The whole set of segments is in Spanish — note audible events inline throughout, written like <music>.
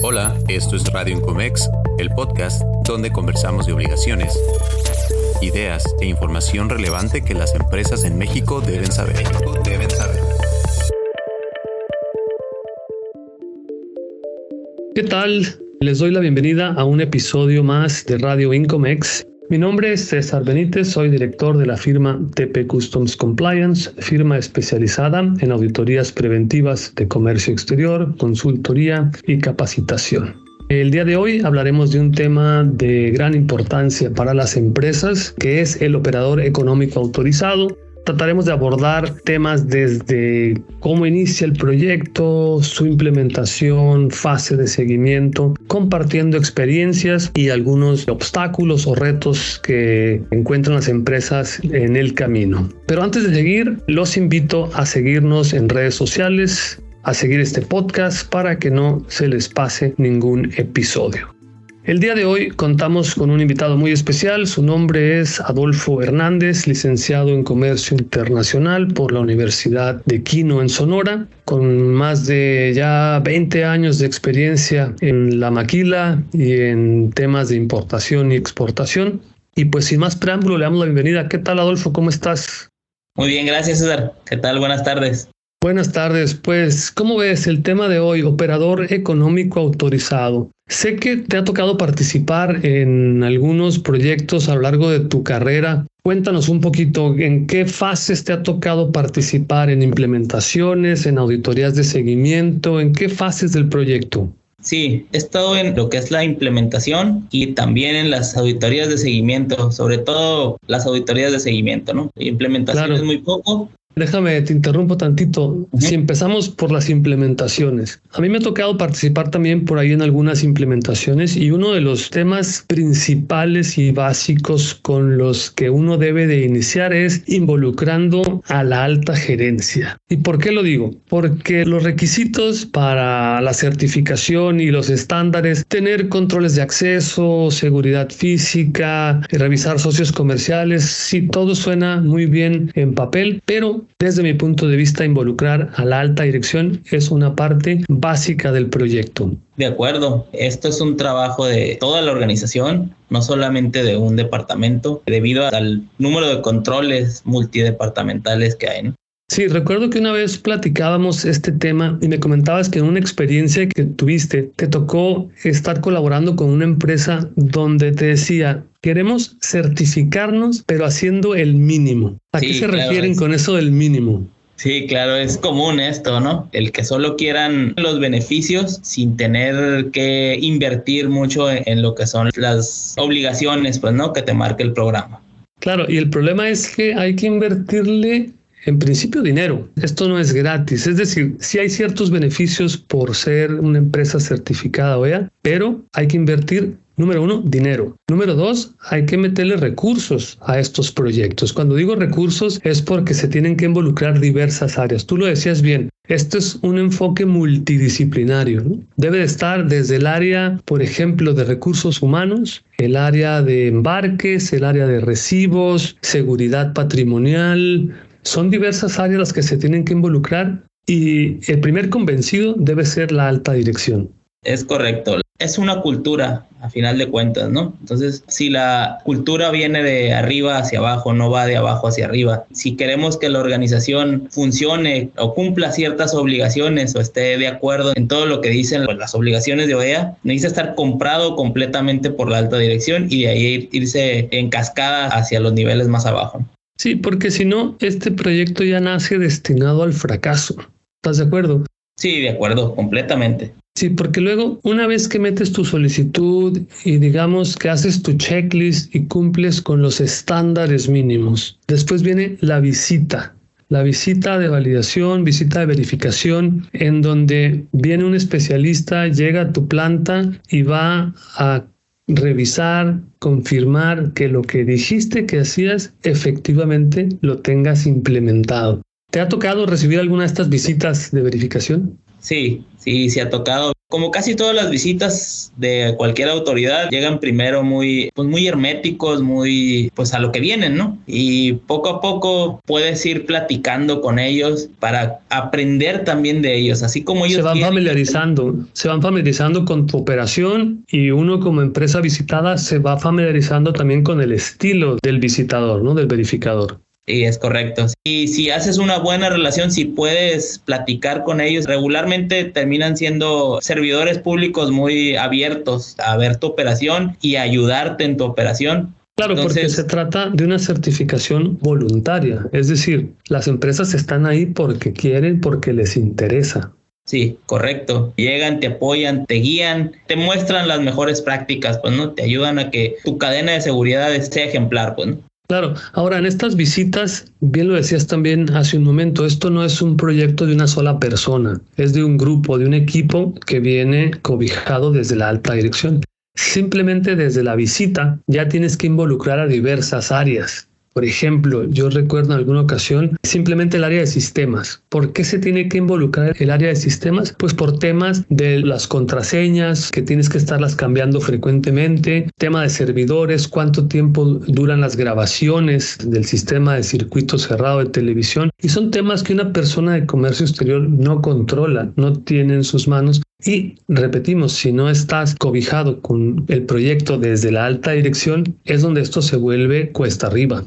Hola, esto es Radio Incomex, el podcast donde conversamos de obligaciones, ideas e información relevante que las empresas en México deben saber. Deben saber. ¿Qué tal? Les doy la bienvenida a un episodio más de Radio Incomex. Mi nombre es César Benítez, soy director de la firma TP Customs Compliance, firma especializada en auditorías preventivas de comercio exterior, consultoría y capacitación. El día de hoy hablaremos de un tema de gran importancia para las empresas, que es el operador económico autorizado, Trataremos de abordar temas desde cómo inicia el proyecto, su implementación, fase de seguimiento, compartiendo experiencias y algunos obstáculos o retos que encuentran las empresas en el camino. Pero antes de seguir, los invito a seguirnos en redes sociales, a seguir este podcast para que no se les pase ningún episodio. El día de hoy contamos con un invitado muy especial. Su nombre es Adolfo Hernández, licenciado en Comercio Internacional por la Universidad de Quino en Sonora, con más de ya 20 años de experiencia en la maquila y en temas de importación y exportación. Y pues sin más preámbulo, le damos la bienvenida. ¿Qué tal Adolfo? ¿Cómo estás? Muy bien, gracias César. ¿Qué tal? Buenas tardes. Buenas tardes. Pues, ¿cómo ves el tema de hoy? Operador económico autorizado. Sé que te ha tocado participar en algunos proyectos a lo largo de tu carrera. Cuéntanos un poquito en qué fases te ha tocado participar en implementaciones, en auditorías de seguimiento, en qué fases del proyecto. Sí, he estado en lo que es la implementación y también en las auditorías de seguimiento, sobre todo las auditorías de seguimiento, ¿no? Implementación es muy poco, Déjame, te interrumpo tantito. Si empezamos por las implementaciones, a mí me ha tocado participar también por ahí en algunas implementaciones y uno de los temas principales y básicos con los que uno debe de iniciar es involucrando a la alta gerencia. ¿Y por qué lo digo? Porque los requisitos para la certificación y los estándares, tener controles de acceso, seguridad física, revisar socios comerciales, sí, todo suena muy bien en papel, pero desde mi punto de vista, involucrar a la alta dirección es una parte básica del proyecto. De acuerdo, esto es un trabajo de toda la organización, no solamente de un departamento, debido al número de controles multidepartamentales que hay. Sí, recuerdo que una vez platicábamos este tema y me comentabas que en una experiencia que tuviste te tocó estar colaborando con una empresa donde te decía, queremos certificarnos, pero haciendo el mínimo. ¿A qué se refieren con eso del mínimo? Sí, claro, es común esto, ¿no? El que solo quieran los beneficios sin tener que invertir mucho en lo que son las obligaciones, pues, ¿no? Que te marque el programa. Claro, y el problema es que hay que invertirle en principio dinero. Esto no es gratis. Es decir, sí hay ciertos beneficios por ser una empresa certificada OEA, pero hay que invertir Número uno, dinero. Número dos, hay que meterle recursos a estos proyectos. Cuando digo recursos es porque se tienen que involucrar diversas áreas. Tú lo decías bien, esto es un enfoque multidisciplinario. Debe de estar desde el área, por ejemplo, de recursos humanos, el área de embarques, el área de recibos, seguridad patrimonial, son diversas áreas las que se tienen que involucrar y el primer convencido debe ser la alta dirección. Es correcto. Es una cultura, a final de cuentas, ¿no? Entonces, si la cultura viene de arriba hacia abajo, no va de abajo hacia arriba, si queremos que la organización funcione o cumpla ciertas obligaciones o esté de acuerdo en todo lo que dicen las obligaciones de OEA, necesita estar comprado completamente por la alta dirección y de ahí irse en cascada hacia los niveles más abajo. Sí, porque si no, este proyecto ya nace destinado al fracaso. ¿Estás de acuerdo? Sí, de acuerdo, completamente. Sí, porque luego, una vez que metes tu solicitud y digamos que haces tu checklist y cumples con los estándares mínimos, después viene la visita, la visita de validación, visita de verificación, en donde viene un especialista, llega a tu planta y va a revisar, confirmar que lo que dijiste que hacías efectivamente lo tengas implementado. ¿Te ha tocado recibir alguna de estas visitas de verificación? Sí, Sí, se ha tocado. Como casi todas las visitas de cualquier autoridad, llegan primero muy, pues muy herméticos, muy, pues a lo que vienen, ¿no? Y poco a poco puedes ir platicando con ellos para aprender también de ellos, así como ellos. Se van familiarizando, se van familiarizando con tu operación y uno como empresa visitada se va familiarizando también con el estilo del visitador, ¿no? Del verificador. Sí, es correcto. Y si haces una buena relación, si puedes platicar con ellos, regularmente terminan siendo servidores públicos muy abiertos a ver tu operación y ayudarte en tu operación. Claro, porque se trata de una certificación voluntaria, es decir, las empresas están ahí porque quieren, porque les interesa. Sí, correcto. Llegan, te apoyan, te guían, te muestran las mejores prácticas, pues no, te ayudan a que tu cadena de seguridad sea ejemplar, pues no. Claro, ahora en estas visitas, bien lo decías también hace un momento, esto no es un proyecto de una sola persona, es de un grupo, de un equipo que viene cobijado desde la alta dirección. Simplemente desde la visita ya tienes que involucrar a diversas áreas. Por ejemplo, yo recuerdo en alguna ocasión simplemente el área de sistemas. ¿Por qué se tiene que involucrar el área de sistemas? Pues por temas de las contraseñas, que tienes que estarlas cambiando frecuentemente, tema de servidores, cuánto tiempo duran las grabaciones del sistema de circuito cerrado de televisión. Y son temas que una persona de comercio exterior no controla, no tiene en sus manos y repetimos, si no estás cobijado con el proyecto desde la alta dirección, es donde esto se vuelve cuesta arriba.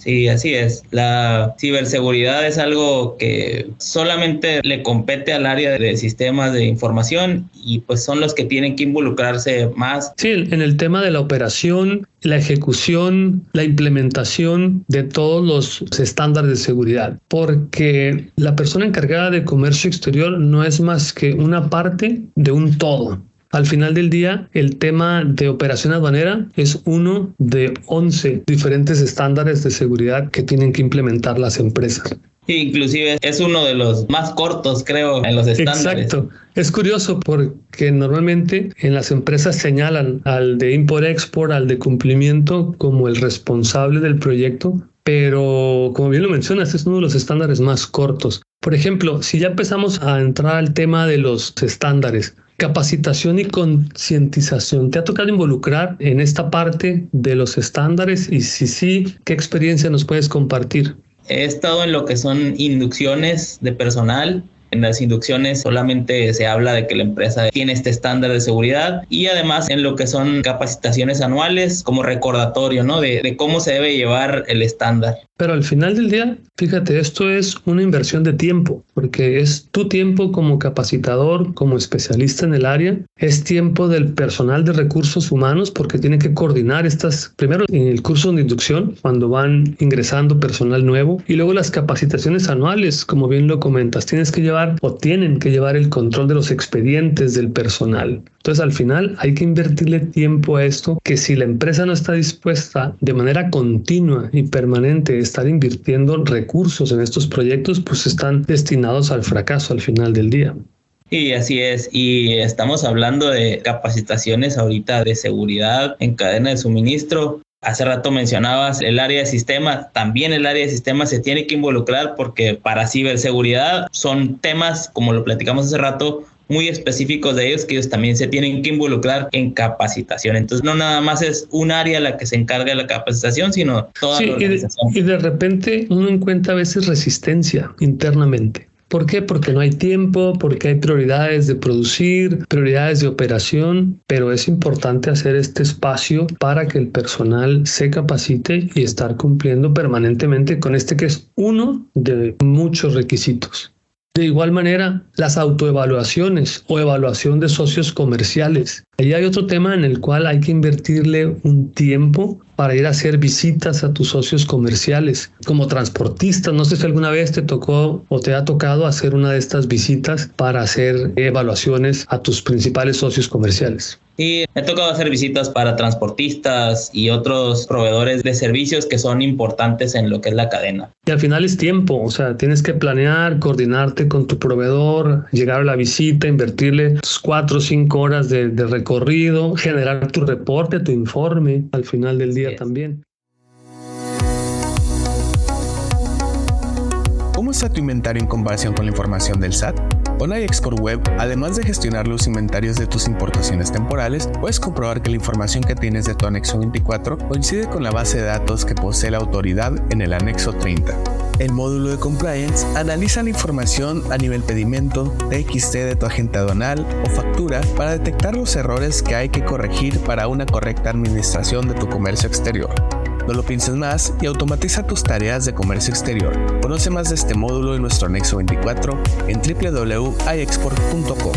Sí, así es. La ciberseguridad es algo que solamente le compete al área de sistemas de información y pues son los que tienen que involucrarse más. Sí, en el tema de la operación, la ejecución, la implementación de todos los estándares de seguridad, porque la persona encargada de comercio exterior no es más que una parte de un todo. Al final del día, el tema de operación aduanera es uno de 11 diferentes estándares de seguridad que tienen que implementar las empresas. inclusive es uno de los más cortos, creo, en los estándares. Exacto. Es curioso porque normalmente en las empresas señalan al de import-export, al de cumplimiento, como el responsable del proyecto, pero como bien lo mencionas, es uno de los estándares más cortos. Por ejemplo, si ya empezamos a entrar al tema de los estándares, capacitación y concientización. ¿Te ha tocado involucrar en esta parte de los estándares? Y si sí, ¿qué experiencia nos puedes compartir? He estado en lo que son inducciones de personal en las inducciones solamente se habla de que la empresa tiene este estándar de seguridad y además en lo que son capacitaciones anuales como recordatorio, ¿no? De, cómo se debe llevar el estándar. Pero al final del día, fíjate, esto es una inversión de tiempo, porque es tu tiempo como capacitador, como especialista en el área, es tiempo del personal de recursos humanos, porque tiene que coordinar estas, primero en el curso de inducción, cuando van ingresando personal nuevo, y luego las capacitaciones anuales, como bien lo comentas, tienes que llevar o tienen que llevar el control de los expedientes del personal. Entonces al final hay que invertirle tiempo a esto que si la empresa no está dispuesta de manera continua y permanente estar invirtiendo recursos en estos proyectos, pues están destinados al fracaso al final del día. Y así es, y estamos hablando de capacitaciones ahorita de seguridad en cadena de suministro. Hace rato mencionabas el área de sistemas, también el área de sistemas se tiene que involucrar porque para ciberseguridad son temas, como lo platicamos hace rato, muy específicos de ellos que ellos también se tienen que involucrar en capacitación. Entonces, no nada más es un área la que se encarga de la capacitación, sino toda la organización. Y de, repente uno encuentra a veces resistencia internamente. ¿Por qué? Porque no hay tiempo, porque hay prioridades de producir, prioridades de operación, pero es importante hacer este espacio para que el personal se capacite y estar cumpliendo permanentemente con este que es uno de muchos requisitos. De igual manera, las autoevaluaciones o evaluación de socios comerciales. Ahí hay otro tema en el cual hay que invertirle un tiempo para ir a hacer visitas a tus socios comerciales. Como transportista, no sé si alguna vez te tocó o te ha tocado hacer una de estas visitas para hacer evaluaciones a tus principales socios comerciales. Sí, he tocado hacer visitas para transportistas y otros proveedores de servicios que son importantes en lo que es la cadena. Y al final es tiempo, o sea, tienes que planear, coordinarte con tu proveedor, llegar a la visita, invertirle cuatro o cinco horas de, de recorrido, generar tu reporte, tu informe al final del día también. ¿Cómo está tu inventario en comparación con la información del SAT? Con iExport Web, además de gestionar los inventarios de tus importaciones temporales, puedes comprobar que la información que tienes de tu anexo 24 coincide con la base de datos que posee la autoridad en el anexo 30. El módulo de compliance analiza la información a nivel pedimento, TXT de tu agente aduanal o factura para detectar los errores que hay que corregir para una correcta administración de tu comercio exterior. No lo pienses más y automatiza tus tareas de comercio exterior. Conoce más de este módulo en nuestro anexo 24 en www.iexport.com.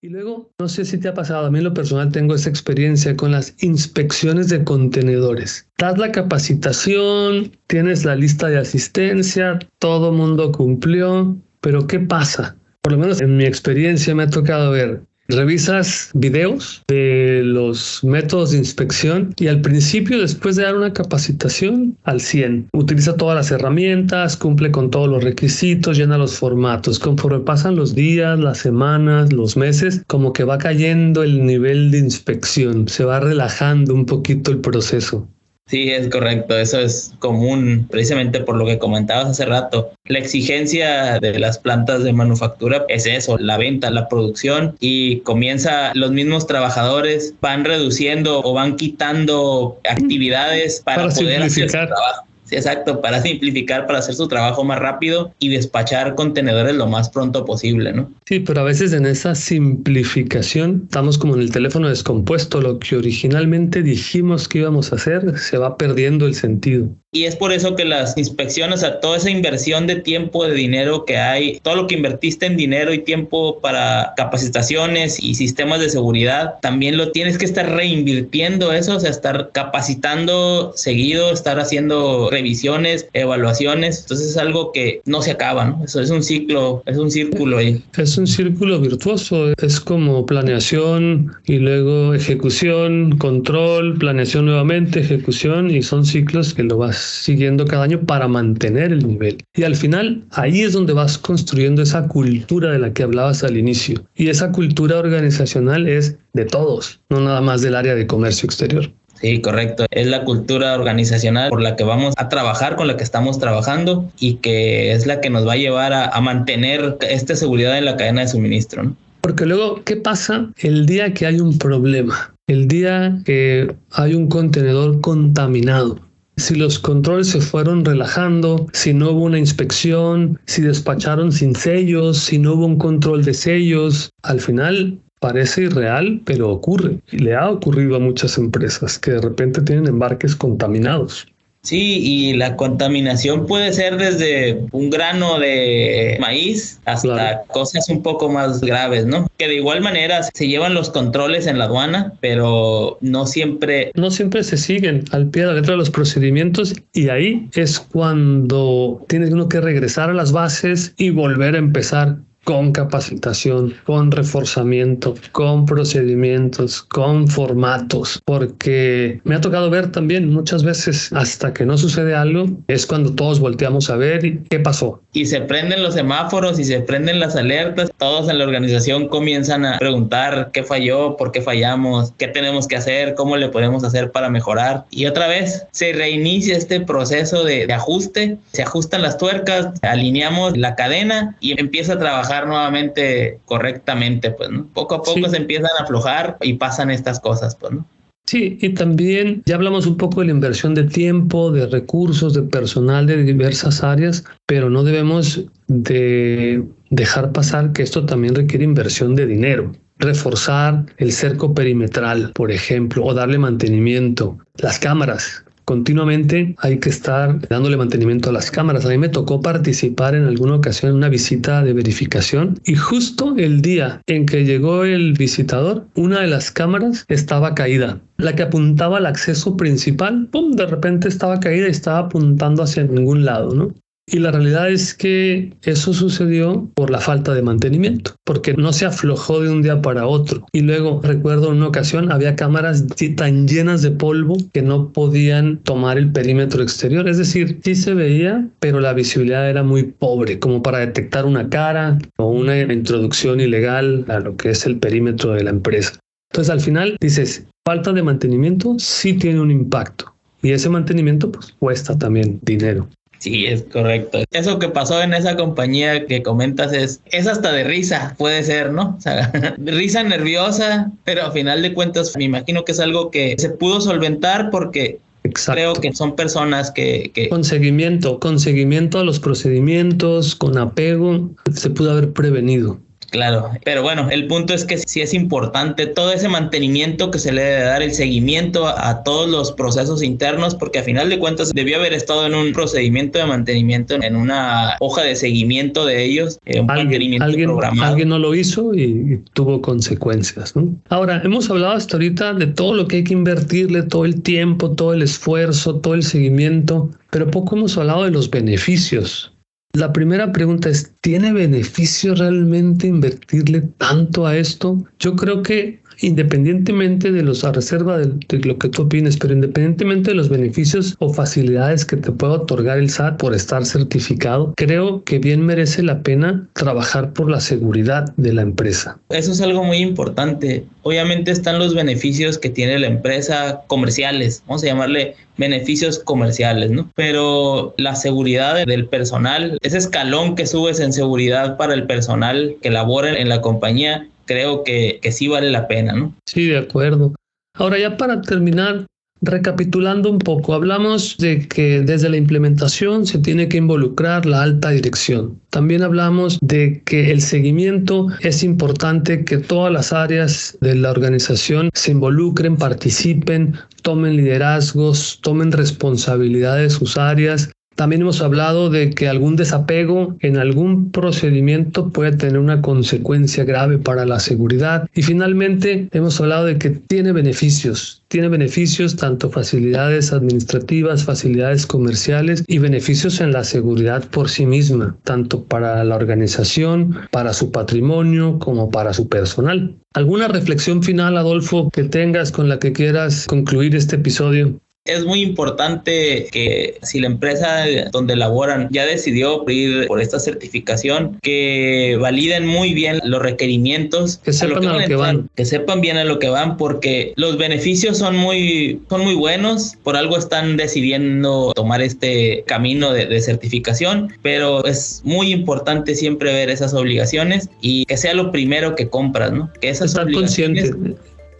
Y luego, no sé si te ha pasado, a mí en lo personal tengo esa experiencia con las inspecciones de contenedores. Das la capacitación, tienes la lista de asistencia, todo mundo cumplió, pero ¿qué pasa? Por lo menos en mi experiencia me ha tocado ver Revisas videos de los métodos de inspección y al principio, después de dar una capacitación al 100, utiliza todas las herramientas, cumple con todos los requisitos, llena los formatos. Conforme pasan los días, las semanas, los meses, como que va cayendo el nivel de inspección, se va relajando un poquito el proceso. Sí, es correcto. Eso es común, precisamente por lo que comentabas hace rato. La exigencia de las plantas de manufactura es eso, la venta, la producción y comienza los mismos trabajadores van reduciendo o van quitando actividades para, poder hacer su trabajo. Sí, exacto, para simplificar, para hacer su trabajo más rápido y despachar contenedores lo más pronto posible, ¿no? Sí, pero a veces en esa simplificación estamos como en el teléfono descompuesto, lo que originalmente dijimos que íbamos a hacer se va perdiendo el sentido. Y es por eso que las inspecciones, o sea, toda esa inversión de tiempo, de dinero que hay, todo lo que invertiste en dinero y tiempo para capacitaciones y sistemas de seguridad, también lo tienes que estar reinvirtiendo eso, o sea, estar capacitando seguido, estar haciendo revisiones, evaluaciones. Entonces es algo que no se acaba, ¿no? Eso es un ciclo, es un círculo ahí. Es un círculo virtuoso, es como planeación y luego ejecución, control, planeación nuevamente, ejecución y son ciclos que lo vas siguiendo cada año para mantener el nivel. Y al final, ahí es donde vas construyendo esa cultura de la que hablabas al inicio. Y esa cultura organizacional es de todos, no nada más del área de comercio exterior. Sí, correcto. Es la cultura organizacional por la que vamos a trabajar, con la que estamos trabajando y que es la que nos va a llevar a, mantener esta seguridad en la cadena de suministro. Porque luego, ¿qué pasa el día que hay un problema? El día que hay un contenedor contaminado si los controles se fueron relajando, si no hubo una inspección, si despacharon sin sellos, si no hubo un control de sellos, al final parece irreal, pero ocurre. Y le ha ocurrido a muchas empresas que de repente tienen embarques contaminados. Sí, y la contaminación puede ser desde un grano de maíz hasta cosas un poco más graves, ¿no? Que de igual manera se llevan los controles en la aduana, pero no siempre... No siempre se siguen al pie de la letra de los procedimientos y ahí es cuando tiene uno que regresar a las bases y volver a empezar con capacitación, con reforzamiento, con procedimientos, con formatos, porque me ha tocado ver también muchas veces hasta que no sucede algo, es cuando todos volteamos a ver qué pasó. Y se prenden los semáforos y se prenden las alertas, todos en la organización comienzan a preguntar qué falló, por qué fallamos, qué tenemos que hacer, cómo le podemos hacer para mejorar. Y otra vez se reinicia este proceso de, de ajuste, se ajustan las tuercas, alineamos la cadena y empieza a trabajar nuevamente correctamente, pues, ¿no? Poco a poco se empiezan a aflojar y pasan estas cosas, pues, ¿no? Sí, y también ya hablamos un poco de la inversión de tiempo, de recursos, de personal de diversas áreas, pero no debemos de dejar pasar que esto también requiere inversión de dinero. Reforzar el cerco perimetral, por ejemplo, o darle mantenimiento. Las cámaras, continuamente hay que estar dándole mantenimiento a las cámaras. A mí me tocó participar en alguna ocasión en una visita de verificación y justo el día en que llegó el visitador, una de las cámaras estaba caída. La que apuntaba al acceso principal, ¡pum! de repente estaba caída y estaba apuntando hacia ningún lado, ¿no? Y la realidad es que eso sucedió por la falta de mantenimiento, porque no se aflojó de un día para otro. Y luego recuerdo en una ocasión había cámaras tan llenas de polvo que no podían tomar el perímetro exterior. Es decir, sí se veía, pero la visibilidad era muy pobre, como para detectar una cara o una introducción ilegal a lo que es el perímetro de la empresa. Entonces al final dices, falta de mantenimiento sí tiene un impacto. Y ese mantenimiento pues cuesta también dinero. Sí, es correcto. Eso que pasó en esa compañía que comentas es, es hasta de risa, puede ser, ¿no? O sea, <laughs> risa nerviosa, pero a final de cuentas me imagino que es algo que se pudo solventar porque Creo que son personas que, que, Con seguimiento, con seguimiento a los procedimientos, con apego, se pudo haber prevenido. Claro, pero bueno, el punto es que sí es importante todo ese mantenimiento que se le debe dar, el seguimiento a, todos los procesos internos, porque a final de cuentas debió haber estado en un procedimiento de mantenimiento, en una hoja de seguimiento de ellos, eh, un ¿Alguien, mantenimiento alguien, programado. Alguien no lo hizo y, y, tuvo consecuencias, ¿no? Ahora, hemos hablado hasta ahorita de todo lo que hay que invertirle, todo el tiempo, todo el esfuerzo, todo el seguimiento, pero poco hemos hablado de los beneficios. La primera pregunta es, ¿tiene beneficio realmente invertirle tanto a esto? Yo creo que independientemente de los a reserva de, lo que tú opines, pero independientemente de los beneficios o facilidades que te pueda otorgar el SAT por estar certificado, creo que bien merece la pena trabajar por la seguridad de la empresa. Eso es algo muy importante. Obviamente están los beneficios que tiene la empresa comerciales, vamos a llamarle beneficios comerciales, ¿no? Pero la seguridad del personal, ese escalón que subes en seguridad para el personal que labora en la compañía, creo que, que sí vale la pena, ¿no? Sí, de acuerdo. Ahora ya para terminar, Recapitulando un poco, hablamos de que desde la implementación se tiene que involucrar la alta dirección. También hablamos de que el seguimiento es importante que todas las áreas de la organización se involucren, participen, tomen liderazgos, tomen responsabilidad de sus áreas, también hemos hablado de que algún desapego en algún procedimiento puede tener una consecuencia grave para la seguridad. Y finalmente hemos hablado de que tiene beneficios. Tiene beneficios tanto facilidades administrativas, facilidades comerciales y beneficios en la seguridad por sí misma, tanto para la organización, para su patrimonio como para su personal. ¿Alguna reflexión final, Adolfo, que tengas con la que quieras concluir este episodio? Es muy importante que si la empresa donde laboran ya decidió ir por esta certificación, que validen muy bien los requerimientos. Que sepan a lo que, a lo que van. Que sepan bien a lo que van porque los beneficios son muy, son muy buenos. Por algo están decidiendo tomar este camino de, de certificación, pero es muy importante siempre ver esas obligaciones y que sea lo primero que compras, ¿no? Que esas Estar consciente.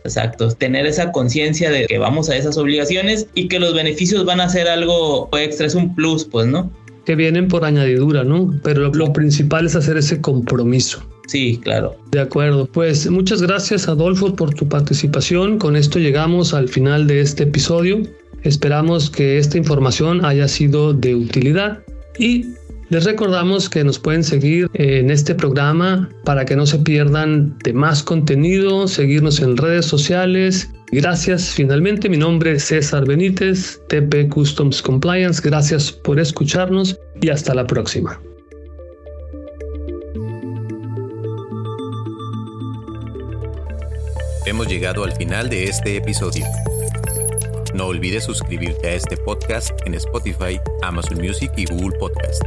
Exacto, tener esa conciencia de que vamos a esas obligaciones y que los beneficios van a ser algo extra, es un plus, pues, ¿no? Que vienen por añadidura, ¿no? Pero lo principal es hacer ese compromiso. Sí, claro. De acuerdo. Pues muchas gracias, Adolfo, por tu participación. Con esto llegamos al final de este episodio. Esperamos que esta información haya sido de utilidad y les recordamos que nos pueden seguir en este programa para que no se pierdan de más contenido, seguirnos en redes sociales. Gracias. Finalmente, mi nombre es César Benítez, TP Customs Compliance. Gracias por escucharnos y hasta la próxima. Hemos llegado al final de este episodio. No olvides suscribirte a este podcast en Spotify, Amazon Music y Google Podcast.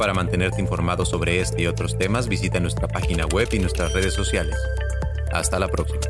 Para mantenerte informado sobre este y otros temas, visita nuestra página web y nuestras redes sociales. Hasta la próxima.